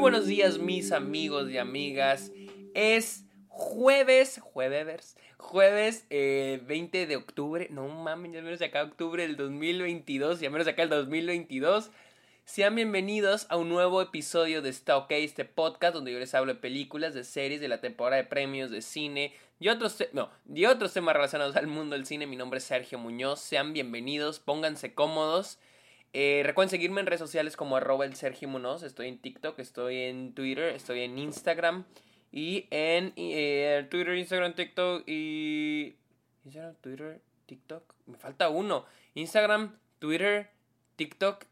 buenos días mis amigos y amigas. Es jueves, jueves, jueves 20 eh, de octubre. No mames, ya menos de acá octubre del 2022, ya menos de acá el 2022. Sean bienvenidos a un nuevo episodio de Está OK, este podcast donde yo les hablo de películas, de series, de la temporada de premios, de cine y otros, no, y otros temas relacionados al mundo del cine. Mi nombre es Sergio Muñoz. Sean bienvenidos, pónganse cómodos. Eh, recuerden seguirme en redes sociales como arroba el Munoz. Estoy en TikTok, estoy en Twitter, estoy en Instagram. Y en eh, Twitter, Instagram, TikTok y... Instagram, Twitter, TikTok. Me falta uno. Instagram, Twitter, TikTok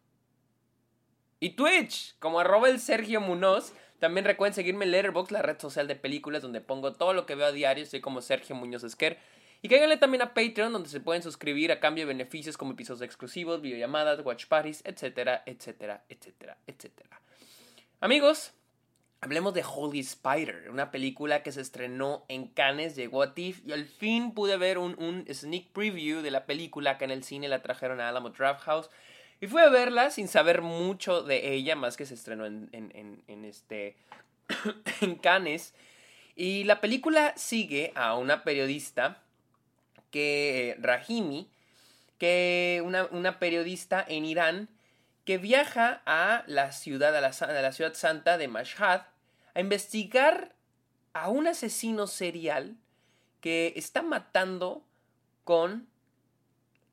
y Twitch. Como arroba Sergio Munoz. También recuerden seguirme en Letterboxd, la red social de películas donde pongo todo lo que veo a diario. Estoy como Sergio Muñoz Esquer. Y cáiganle también a Patreon, donde se pueden suscribir a cambio de beneficios como episodios exclusivos, videollamadas, watch parties, etcétera, etcétera, etcétera, etcétera. Amigos, hablemos de Holy Spider, una película que se estrenó en Cannes, llegó a TIFF y al fin pude ver un, sneak preview de la película que en el cine la trajeron a Alamo Draft House. Y fui a verla sin saber mucho de ella, más que se estrenó en, en, en este en Cannes. Y la película sigue a una periodista que Rahimi, que una, periodista en Irán que viaja a la ciudad, a la, la ciudad santa de Mashhad a investigar a un asesino serial que está matando con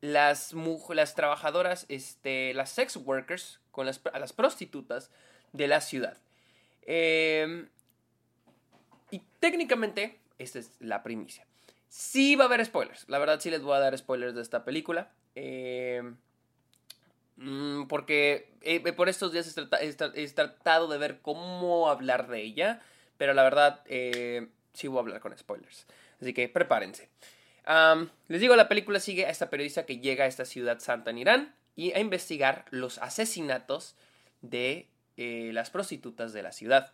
las, las trabajadoras, este, las sex workers, con las, a las prostitutas de la ciudad. Em, y técnicamente, esta es la primicia. Sí va a haber spoilers. La verdad sí les voy a dar spoilers de esta película. Eh, mm, porque eh, por estos días he, tratado de ver cómo hablar de ella. Pero la verdad eh, sí voy a hablar con spoilers. Así que prepárense. les digo, la película sigue a esta periodista que llega a esta ciudad santa en Irán y a investigar los asesinatos de las prostitutas de la ciudad.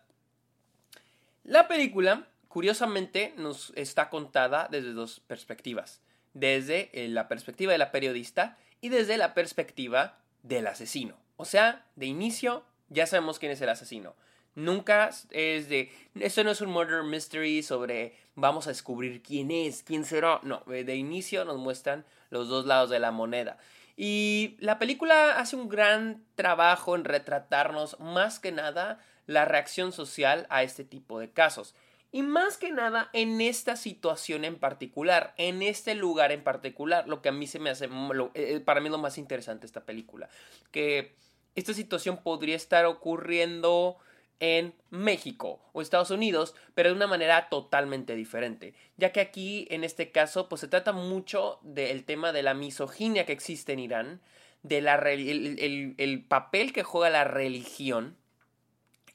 La película curiosamente nos está contada desde dos perspectivas. Desde eh, la perspectiva de la periodista y desde la perspectiva del asesino. O sea, de inicio ya sabemos quién es el asesino. Nunca es de, esto no es un murder mystery sobre vamos a descubrir quién es, quién será. No, eh, de inicio nos muestran los dos lados de la moneda. Y la película hace un gran trabajo en retratarnos más que nada la reacción social a este tipo de casos. Y más que nada en esta situación en particular, en este lugar en particular, lo que a mí se me hace, eh, para mí lo más interesante esta película, que esta situación podría estar ocurriendo en México o Estados Unidos, pero de una manera totalmente diferente, ya que aquí en este caso pues se trata mucho del tema de la misoginia que existe en Irán, de la, el, el papel que juega la religión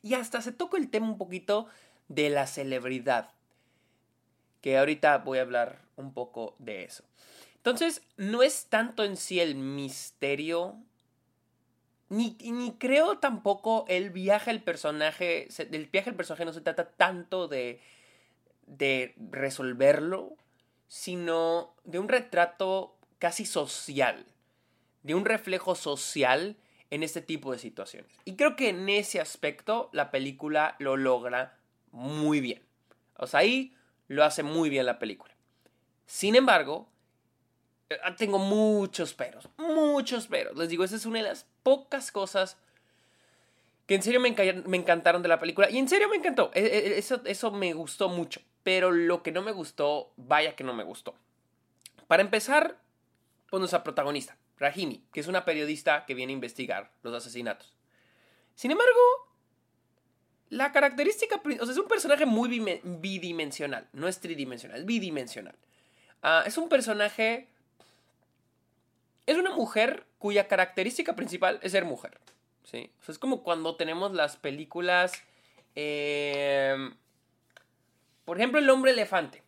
y hasta se toca el tema un poquito de la celebridad. Que ahorita voy a hablar un poco de eso. Entonces, no es tanto en sí el misterio. Ni, ni creo tampoco el viaje al personaje. El viaje al personaje no se trata tanto de. de resolverlo. Sino de un retrato casi social. De un reflejo social en este tipo de situaciones. Y creo que en ese aspecto la película lo logra muy bien. O sea, ahí lo hace muy bien la película. Sin embargo, eh, tengo muchos peros, muchos peros. Les digo, esa es una de las pocas cosas que en serio me, encantaron de la película. Y en serio me encantó. E, e, eso, eso me gustó mucho. Pero lo que no me gustó, vaya que no me gustó. Para empezar, pues nuestra protagonista, Rahimi, que es una periodista que viene a investigar los asesinatos. Sin embargo, la característica, o sea, es un personaje muy bidimensional, no es tridimensional, es bidimensional. Ah, es un personaje, es una mujer cuya característica principal es ser mujer, ¿sí? O sea, es como cuando tenemos las películas, em, por ejemplo, El hombre elefante,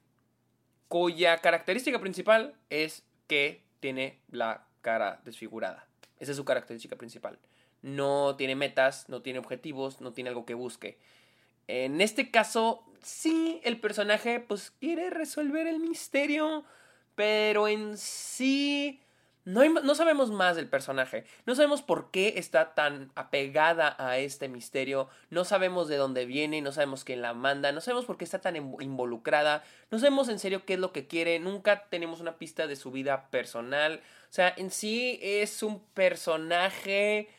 cuya característica principal es que tiene la cara desfigurada. Esa es su característica principal no tiene metas, no tiene objetivos, no tiene algo que busque. En este caso, sí, el personaje pues quiere resolver el misterio, pero en sí no, no, sabemos más del personaje. No sabemos por qué está tan apegada a este misterio. No sabemos de dónde viene. No sabemos quién la manda. No sabemos por qué está tan involucrada. No sabemos en serio qué es lo que quiere. Nunca tenemos una pista de su vida personal. O sea, en sí es un personaje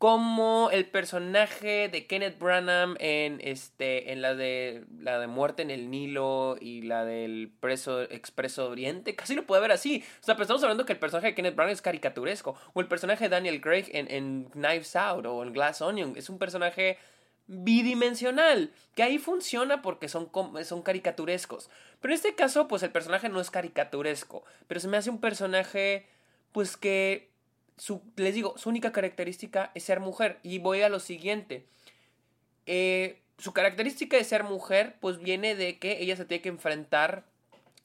como el personaje de Kenneth Branham en este en la de la de Muerte en el Nilo y la del preso Expreso Oriente, casi lo puede ver así. O sea, pero estamos hablando que el personaje de Kenneth Branham es caricaturesco o el personaje de Daniel Craig en, en Knives Out o en Glass Onion es un personaje bidimensional, que ahí funciona porque son, son caricaturescos. Pero en este caso, pues el personaje no es caricaturesco, pero se me hace un personaje, pues que les digo, su única característica es ser mujer. Y voy a lo siguiente. Eh, su característica de ser mujer, pues viene de que ella se tiene que enfrentar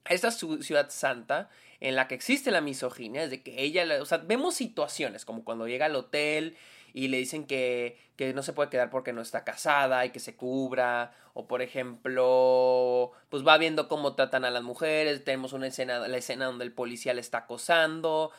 a esta ciudad santa en la que existe la misoginia, es que ella, o sea, vemos situaciones como cuando llega al hotel y le dicen que, que, no se puede quedar porque no está casada y que se cubra, o por ejemplo, pues va viendo cómo tratan a las mujeres, tenemos una escena, la escena donde el policía le está acosando,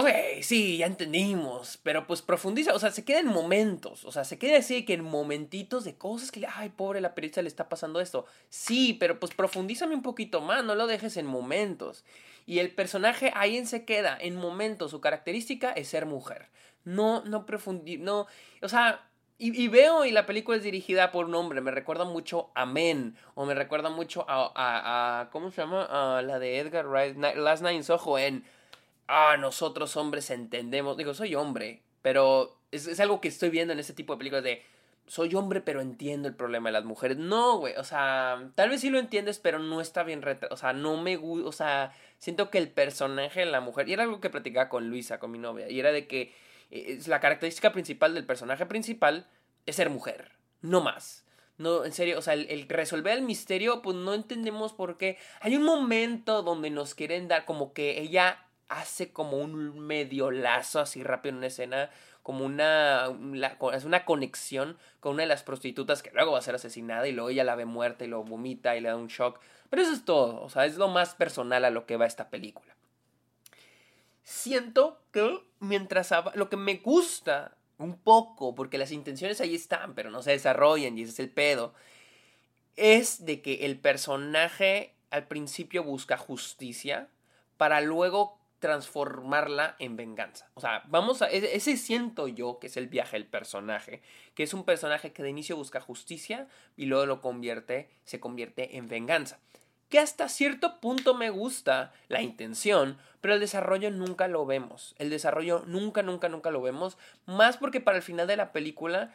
Ok, sí, ya entendimos, pero pues profundiza, o sea, se queda en momentos, o sea, se queda así que en momentitos de cosas que, ay, pobre, la periodista le está pasando esto. Sí, pero pues profundízame un poquito más, no lo dejes en momentos. Y el personaje ahí se queda, en momentos, su característica es ser mujer. No, no profundiza, no, o sea, y, veo y la película es dirigida por un hombre, me recuerda mucho a Men, o me recuerda mucho a, a, a ¿cómo se llama? A la de Edgar Wright, Last Night in Soho, en ah, nosotros hombres entendemos. Digo, soy hombre, pero es, algo que estoy viendo en ese tipo de películas de soy hombre, pero entiendo el problema de las mujeres. No, güey, o sea, tal vez sí lo entiendes, pero no está bien. O sea, no me gusta, o sea, siento que el personaje de la mujer, y era algo que platicaba con Luisa, con mi novia, y era de que eh, la característica principal del personaje principal es ser mujer, no más. No, en serio, o sea, el, resolver el misterio, pues no entendemos por qué. Hay un momento donde nos quieren dar como que ella hace como un medio lazo así rápido en una escena, como una, una conexión con una de las prostitutas que luego va a ser asesinada y luego ella la ve muerta y lo vomita y le da un shock. Pero eso es todo, o sea, es lo más personal a lo que va esta película. Siento que mientras lo que me gusta un poco, porque las intenciones ahí están, pero no se desarrollan y ese es el pedo, es de que el personaje al principio busca justicia para luego transformarla en venganza. O sea, vamos a. Ese siento yo que es el viaje del personaje. Que es un personaje que de inicio busca justicia y luego lo convierte, se convierte en venganza. Que hasta cierto punto me gusta la intención, pero el desarrollo nunca lo vemos. El desarrollo nunca, nunca, nunca lo vemos. Más porque para el final de la película,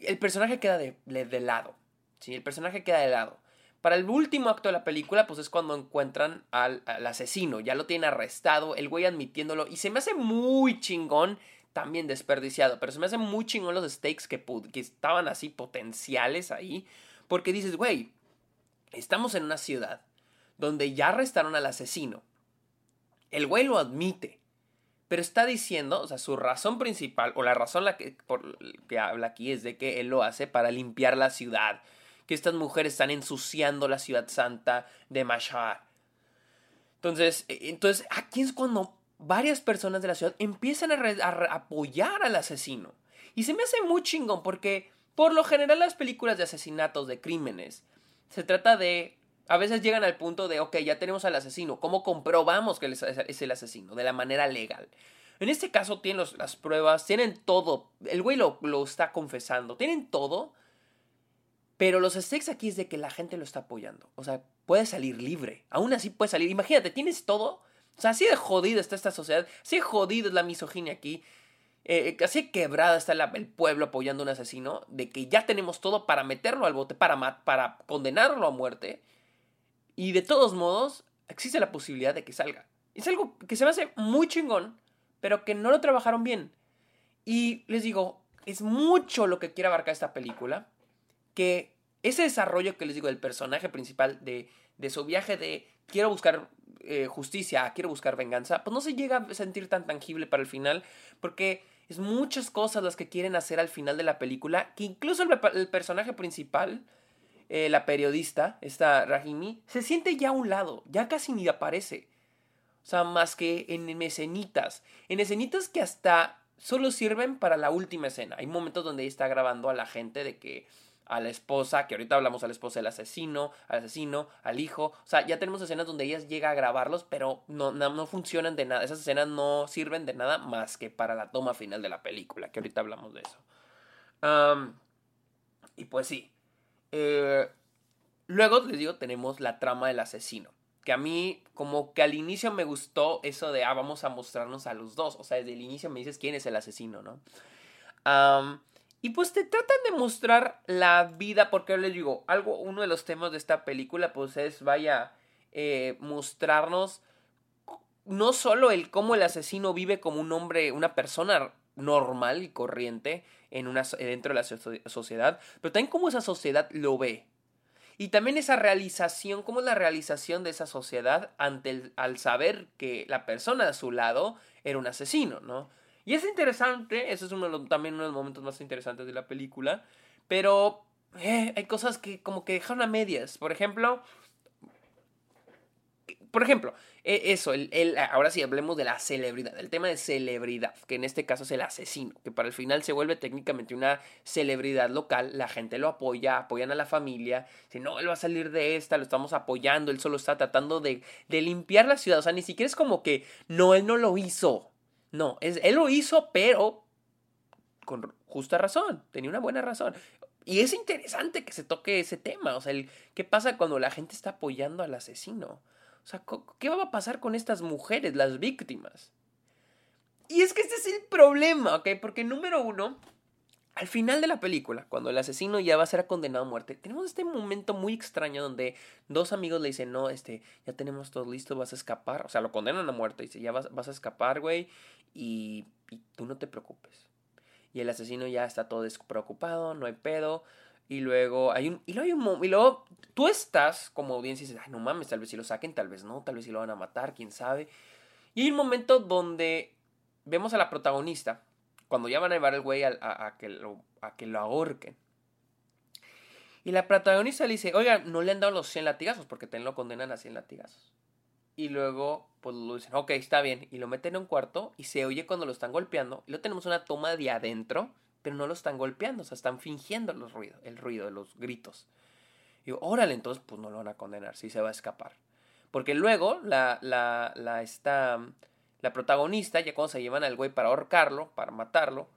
el personaje queda de, de lado. Sí, el personaje queda de lado. Para el último acto de la película, pues es cuando encuentran al, asesino. Ya lo tienen arrestado, el güey admitiéndolo. Y se me hace muy chingón, también desperdiciado. Pero se me hace muy chingón los stakes que, que estaban así potenciales ahí. Porque dices, güey, estamos en una ciudad donde ya arrestaron al asesino. El güey lo admite. Pero está diciendo, o sea, su razón principal, o la razón la que, por que habla aquí es de que él lo hace para limpiar la ciudad que estas mujeres están ensuciando la ciudad santa de Mashhad. Entonces, e, entonces, aquí es cuando varias personas de la ciudad empiezan a, apoyar al asesino. Y se me hace muy chingón porque, por lo general, las películas de asesinatos, de crímenes, se trata de a veces llegan al punto de, ok, ya tenemos al asesino, ¿cómo comprobamos que es el asesino? De la manera legal. En este caso tienen las pruebas, tienen todo, el güey lo, está confesando, tienen todo pero los stakes aquí es de que la gente lo está apoyando. O sea, puede salir libre. Aún así puede salir. Imagínate, tienes todo. O sea, así de jodido está esta sociedad. Así de jodido es la misoginia aquí. Eh, así quebrada está el pueblo apoyando a un asesino. De que ya tenemos todo para meterlo al bote, para, para condenarlo a muerte. Y de todos modos, existe la posibilidad de que salga. Es algo que se me hace muy chingón, pero que no lo trabajaron bien. Y les digo, es mucho lo que quiere abarcar esta película que ese desarrollo que les digo del personaje principal, de, de su viaje de quiero buscar eh, justicia, quiero buscar venganza, pues no se llega a sentir tan tangible para el final, porque es muchas cosas las que quieren hacer al final de la película, que incluso el, personaje principal, eh, la periodista, esta Rahimi, se siente ya a un lado, ya casi ni aparece. O sea, más que en escenitas. En escenitas que hasta solo sirven para la última escena. Hay momentos donde está grabando a la gente de que a la esposa, que ahorita hablamos a la esposa del asesino, al asesino, al hijo. O sea, ya tenemos escenas donde ella llega a grabarlos, pero no, no, funcionan de nada. Esas escenas no sirven de nada más que para la toma final de la película, que ahorita hablamos de eso. y pues sí. Eh, luego, les digo, tenemos la trama del asesino. Que a mí, como que al inicio me gustó eso de, ah, vamos a mostrarnos a los dos. O sea, desde el inicio me dices quién es el asesino, ¿no? Y pues te tratan de mostrar la vida, porque les digo, algo, uno de los temas de esta película, pues es, vaya, eh, mostrarnos no solo el cómo el asesino vive como un hombre, una persona normal y corriente en una, dentro de la sociedad, pero también cómo esa sociedad lo ve. Y también esa realización, cómo es la realización de esa sociedad ante al saber que la persona a su lado era un asesino, ¿no? Y es interesante, eso es uno también uno de los momentos más interesantes de la película, pero eh, hay cosas que como que dejaron a medias. Por ejemplo, por ejemplo, e, eso, el, ahora sí hablemos de la celebridad, el tema de celebridad, que en este caso es el asesino, que para el final se vuelve técnicamente una celebridad local, la gente lo apoya, apoyan a la familia, si no, él va a salir de esta, lo estamos apoyando, él solo está tratando de, de limpiar la ciudad, o sea, ni siquiera es como que, no, él no lo hizo, no, es, él lo hizo, pero con justa razón, tenía una buena razón. Y es interesante que se toque ese tema, o sea, ¿qué pasa cuando la gente está apoyando al asesino? O sea, ¿qué va a pasar con estas mujeres, las víctimas? Y es que este es el problema, ¿ok? Porque número uno, al final de la película, cuando el asesino ya va a ser condenado a muerte, tenemos este momento muy extraño donde dos amigos le dicen, no, este, ya tenemos todo listo, vas a escapar. O sea, lo condenan a muerte. Dice, ya vas, a escapar, güey, y, y tú no te preocupes. Y el asesino ya está todo despreocupado, no hay pedo. Y luego hay un. Y luego hay un. Y luego tú estás como audiencia y dices, ay, no mames, tal vez si lo saquen, tal vez no, tal vez si lo van a matar, quién sabe. Y hay un momento donde vemos a la protagonista cuando ya van a llevar al güey a, que lo, a que lo ahorquen. Y la protagonista le dice, oiga, no le han dado los 100 latigazos porque te lo condenan a 100 latigazos. Y luego, pues lo dicen, ok, está bien. Y lo meten en un cuarto y se oye cuando lo están golpeando. Y luego tenemos una toma de adentro, pero no lo están golpeando, o sea, están fingiendo los ruidos, el ruido de los gritos. Y digo, órale, entonces, pues no lo van a condenar, sí se va a escapar. Porque luego, la, la, la, esta, la protagonista, ya cuando se llevan al güey para ahorcarlo, para matarlo,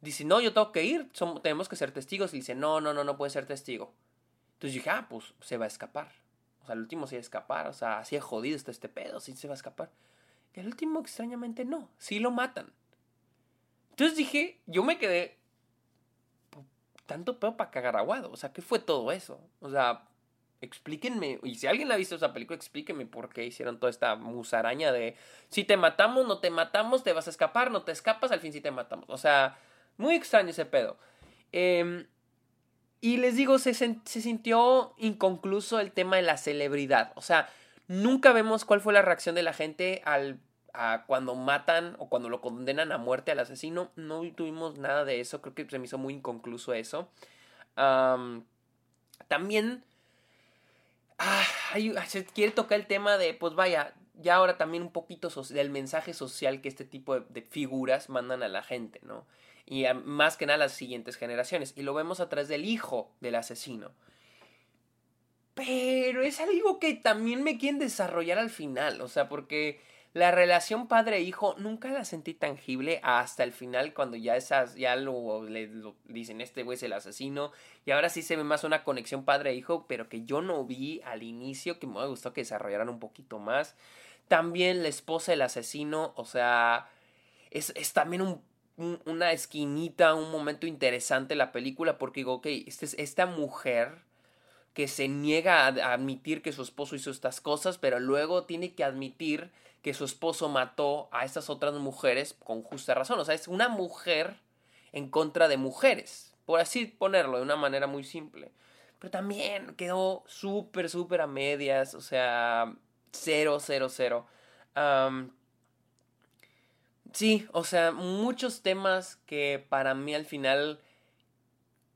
dice, no, yo tengo que ir, tenemos que ser testigos. Y dice, no, no, no, no puede ser testigo. Entonces dije, ah, pues se va a escapar. O sea, el último se va a escapar. O sea, así es jodido este pedo, sí se va a escapar. Y el último, extrañamente, no. Sí lo matan. Entonces dije, yo me quedé. Tanto pedo para cagar aguado. O sea, ¿qué fue todo eso? O sea, explíquenme, y si alguien ha visto esa película, explíquenme por qué hicieron toda esta musaraña de si te matamos, no te matamos, te vas a escapar, no te escapas, al fin sí te matamos. O sea, muy extraño ese pedo. Em, y les digo, se, se sintió inconcluso el tema de la celebridad. O sea, nunca vemos cuál fue la reacción de la gente al a cuando matan o cuando lo condenan a muerte al asesino. No tuvimos nada de eso. Creo que se me hizo muy inconcluso eso. también ah, se quiere tocar el tema de, pues vaya, ya ahora también un poquito del mensaje social que este tipo de, figuras mandan a la gente, ¿no? Y más que nada a las siguientes generaciones. Y lo vemos a través del hijo del asesino. Pero es algo que también me quieren desarrollar al final, o sea, porque la relación padre-hijo nunca la sentí tangible hasta el final cuando ya esas ya lo, dicen este güey es el asesino y ahora sí se ve más una conexión padre-hijo pero que yo no vi al inicio que me gustó que desarrollaran un poquito más. También la esposa del asesino, o sea, es, es también un, una esquinita, un momento interesante la película porque digo, ok, este, esta mujer que se niega a admitir que su esposo hizo estas cosas, pero luego tiene que admitir que su esposo mató a estas otras mujeres con justa razón. O sea, es una mujer en contra de mujeres, por así ponerlo de una manera muy simple. Pero también quedó súper, súper a medias, o sea, cero, cero, cero. sí, o sea, muchos temas que para mí al final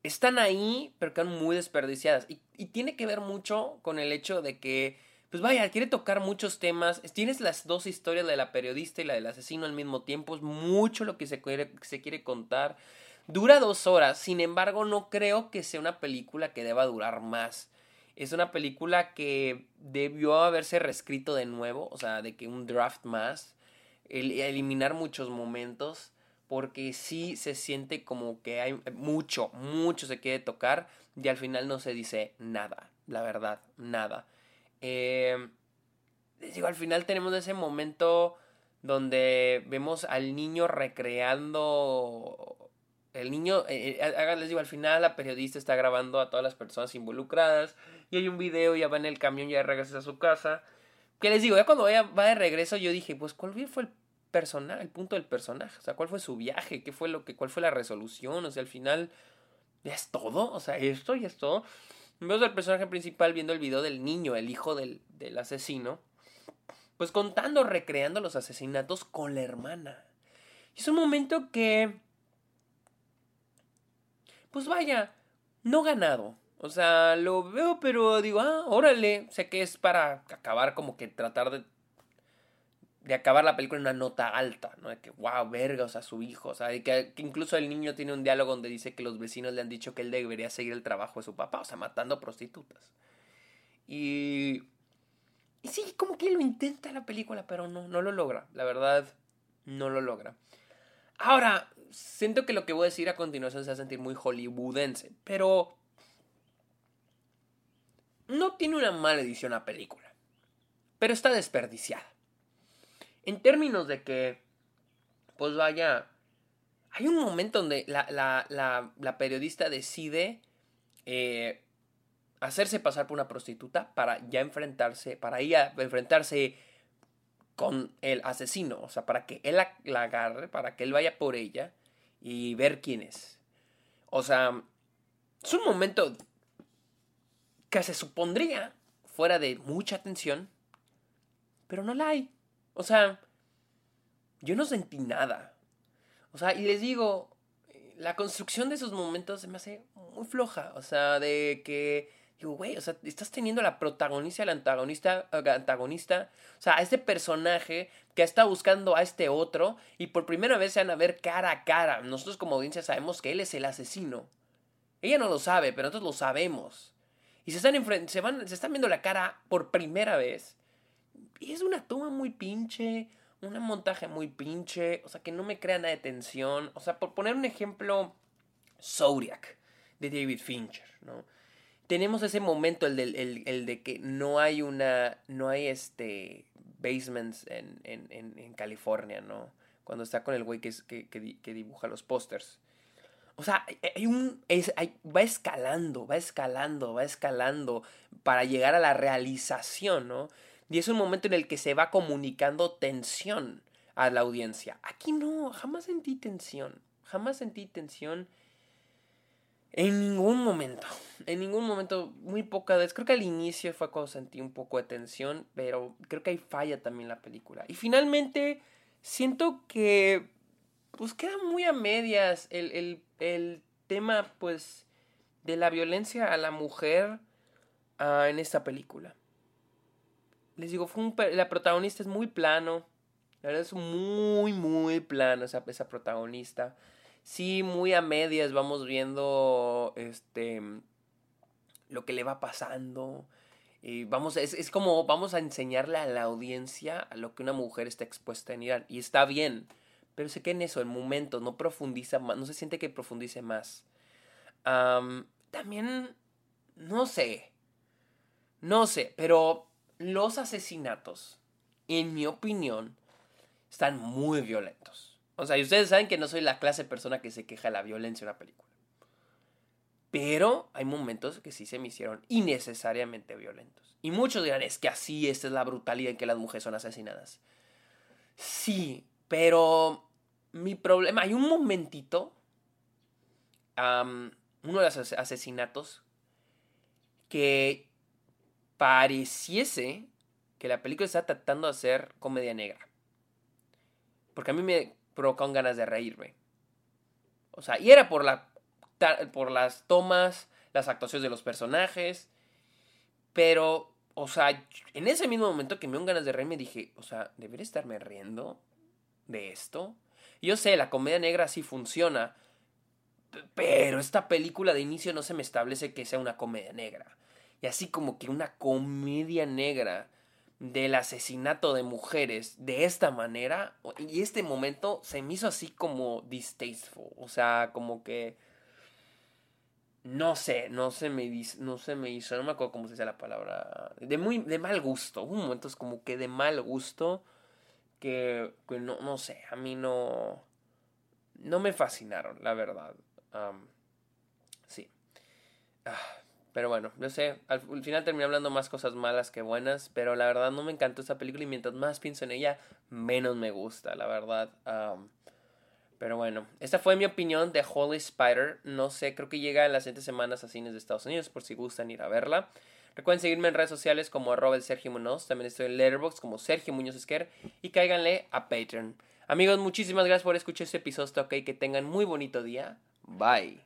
están ahí, pero quedan muy desperdiciadas. Y, y tiene que ver mucho con el hecho de que pues vaya, quiere tocar muchos temas. Tienes las dos historias, de la periodista y la del asesino al mismo tiempo. Es mucho lo que se quiere, se quiere contar. Dura dos horas, sin embargo, no creo que sea una película que deba durar más. Es una película que debió haberse reescrito de nuevo, o sea, de que un draft más, eliminar muchos momentos, porque sí se siente como que hay mucho, mucho se quiere tocar y al final no se dice nada, la verdad, nada. Eh, les digo, al final tenemos ese momento donde vemos al niño recreando. El niño, eh, eh les digo, al final la periodista está grabando a todas las personas involucradas y hay un video, ya va en el camión, ya regresa a su casa. Que les digo, ya cuando va de regreso yo dije, pues ¿cuál fue el personaje, el punto del personaje? O sea, ¿cuál fue su viaje? ¿Qué fue lo que, cuál fue la resolución? O sea, al final, ¿ya es todo? O sea, esto ya es todo. Vemos al personaje principal viendo el video del niño, el hijo del, del asesino, pues contando, recreando los asesinatos con la hermana. Es un momento que, pues vaya, no ganado. O sea, lo veo, pero digo, ah, órale, sé que es para acabar como que tratar de de acabar la película en una nota alta, ¿no? De que, wow, verga, o sea, su hijo, o sea, de que, incluso el niño tiene un diálogo donde dice que los vecinos le han dicho que él debería seguir el trabajo de su papá, o sea, matando prostitutas. Y... Y sí, como que lo intenta la película, pero no, no lo logra, la verdad, no lo logra. Ahora, siento que lo que voy a decir a continuación se va a sentir muy hollywoodense, pero... No tiene una mala edición la película, pero está desperdiciada. En términos de que, pues vaya, hay un momento donde la, periodista decide eh, hacerse pasar por una prostituta para ya enfrentarse, para ella enfrentarse con el asesino, o sea, para que él la, la, agarre, para que él vaya por ella y ver quién es. O sea, es un momento que se supondría fuera de mucha atención, pero no la hay. O sea, yo no sentí nada. O sea, y les digo, la construcción de esos momentos se me hace muy floja. O sea, de que, digo, güey, o sea, estás teniendo a la protagonista, al antagonista, antagonista, o sea, a este personaje que está buscando a este otro y por primera vez se van a ver cara a cara. Nosotros como audiencia sabemos que él es el asesino. Ella no lo sabe, pero nosotros lo sabemos. Y se están, se van, se están viendo la cara por primera vez. Es una toma muy pinche, un montaje muy pinche, o sea, que no me crea nada de tensión. O sea, por poner un ejemplo, Zodiac de David Fincher, ¿no? Tenemos ese momento, el, el, de que no hay una, no hay este, basements en, en, en, California, ¿no? Cuando está con el güey que, que, que, dibuja los pósters. O sea, hay un, es, va escalando, va escalando, va escalando para llegar a la realización, ¿no? Y es un momento en el que se va comunicando tensión a la audiencia. Aquí no, jamás sentí tensión. Jamás sentí tensión en ningún momento. En ningún momento, muy poca vez. Creo que al inicio fue cuando sentí un poco de tensión, pero creo que hay falla también la película. Y finalmente, siento que pues queda muy a medias el, tema, pues, de la violencia a la mujer ah, en esta película les digo, fue la protagonista es muy plano. La verdad es muy, muy plano esa, esa protagonista. Sí, muy a medias vamos viendo este lo que le va pasando. Y vamos, es, es como vamos a enseñarle a la audiencia a lo que una mujer está expuesta en Irán. Y está bien. Pero se queda en eso, el momento, no profundiza más, no se siente que profundice más. también, no sé. No sé, pero los asesinatos, en mi opinión, están muy violentos. O sea, y ustedes saben que no soy la clase de persona que se queja de la violencia en una película. Pero hay momentos que sí se me hicieron innecesariamente violentos. Y muchos dirán, es que así esta es la brutalidad en que las mujeres son asesinadas. Sí, pero mi problema, hay un momentito, uno de los asesinatos, que pareciese que la película está tratando de hacer comedia negra. Porque a mí me provocaron ganas de reírme. O sea, y era por, la, por las tomas, las actuaciones de los personajes. Pero o sea, en ese mismo momento que me dio ganas de reírme, dije, o sea, ¿debería estarme riendo de esto? Yo sé, la comedia negra sí funciona, pero esta película de inicio no se me establece que sea una comedia negra. Y así como que una comedia negra del asesinato de mujeres de esta manera, y este momento se me hizo así como distasteful, o sea, como que no sé, no se me no se me hizo, no me acuerdo cómo se dice la palabra, de muy de mal gusto, un momento es como que de mal gusto que, que no no sé, a mí no no me fascinaron, la verdad. sí. Ah, pero bueno, no sé, al, final terminé hablando más cosas malas que buenas, pero la verdad no me encantó esa película y mientras más pienso en ella, menos me gusta, la verdad. pero bueno, esta fue mi opinión de Holy Spider. No sé, creo que llega en las siguientes semanas a cines de Estados Unidos por si gustan ir a verla. Recuerden seguirme en redes sociales como arroba Sergio Munoz. También estoy en Letterboxd como Sergio Muñoz Esquer. Y cáiganle a Patreon. Amigos, muchísimas gracias por escuchar este episodio. Ok, que tengan muy bonito día. Bye.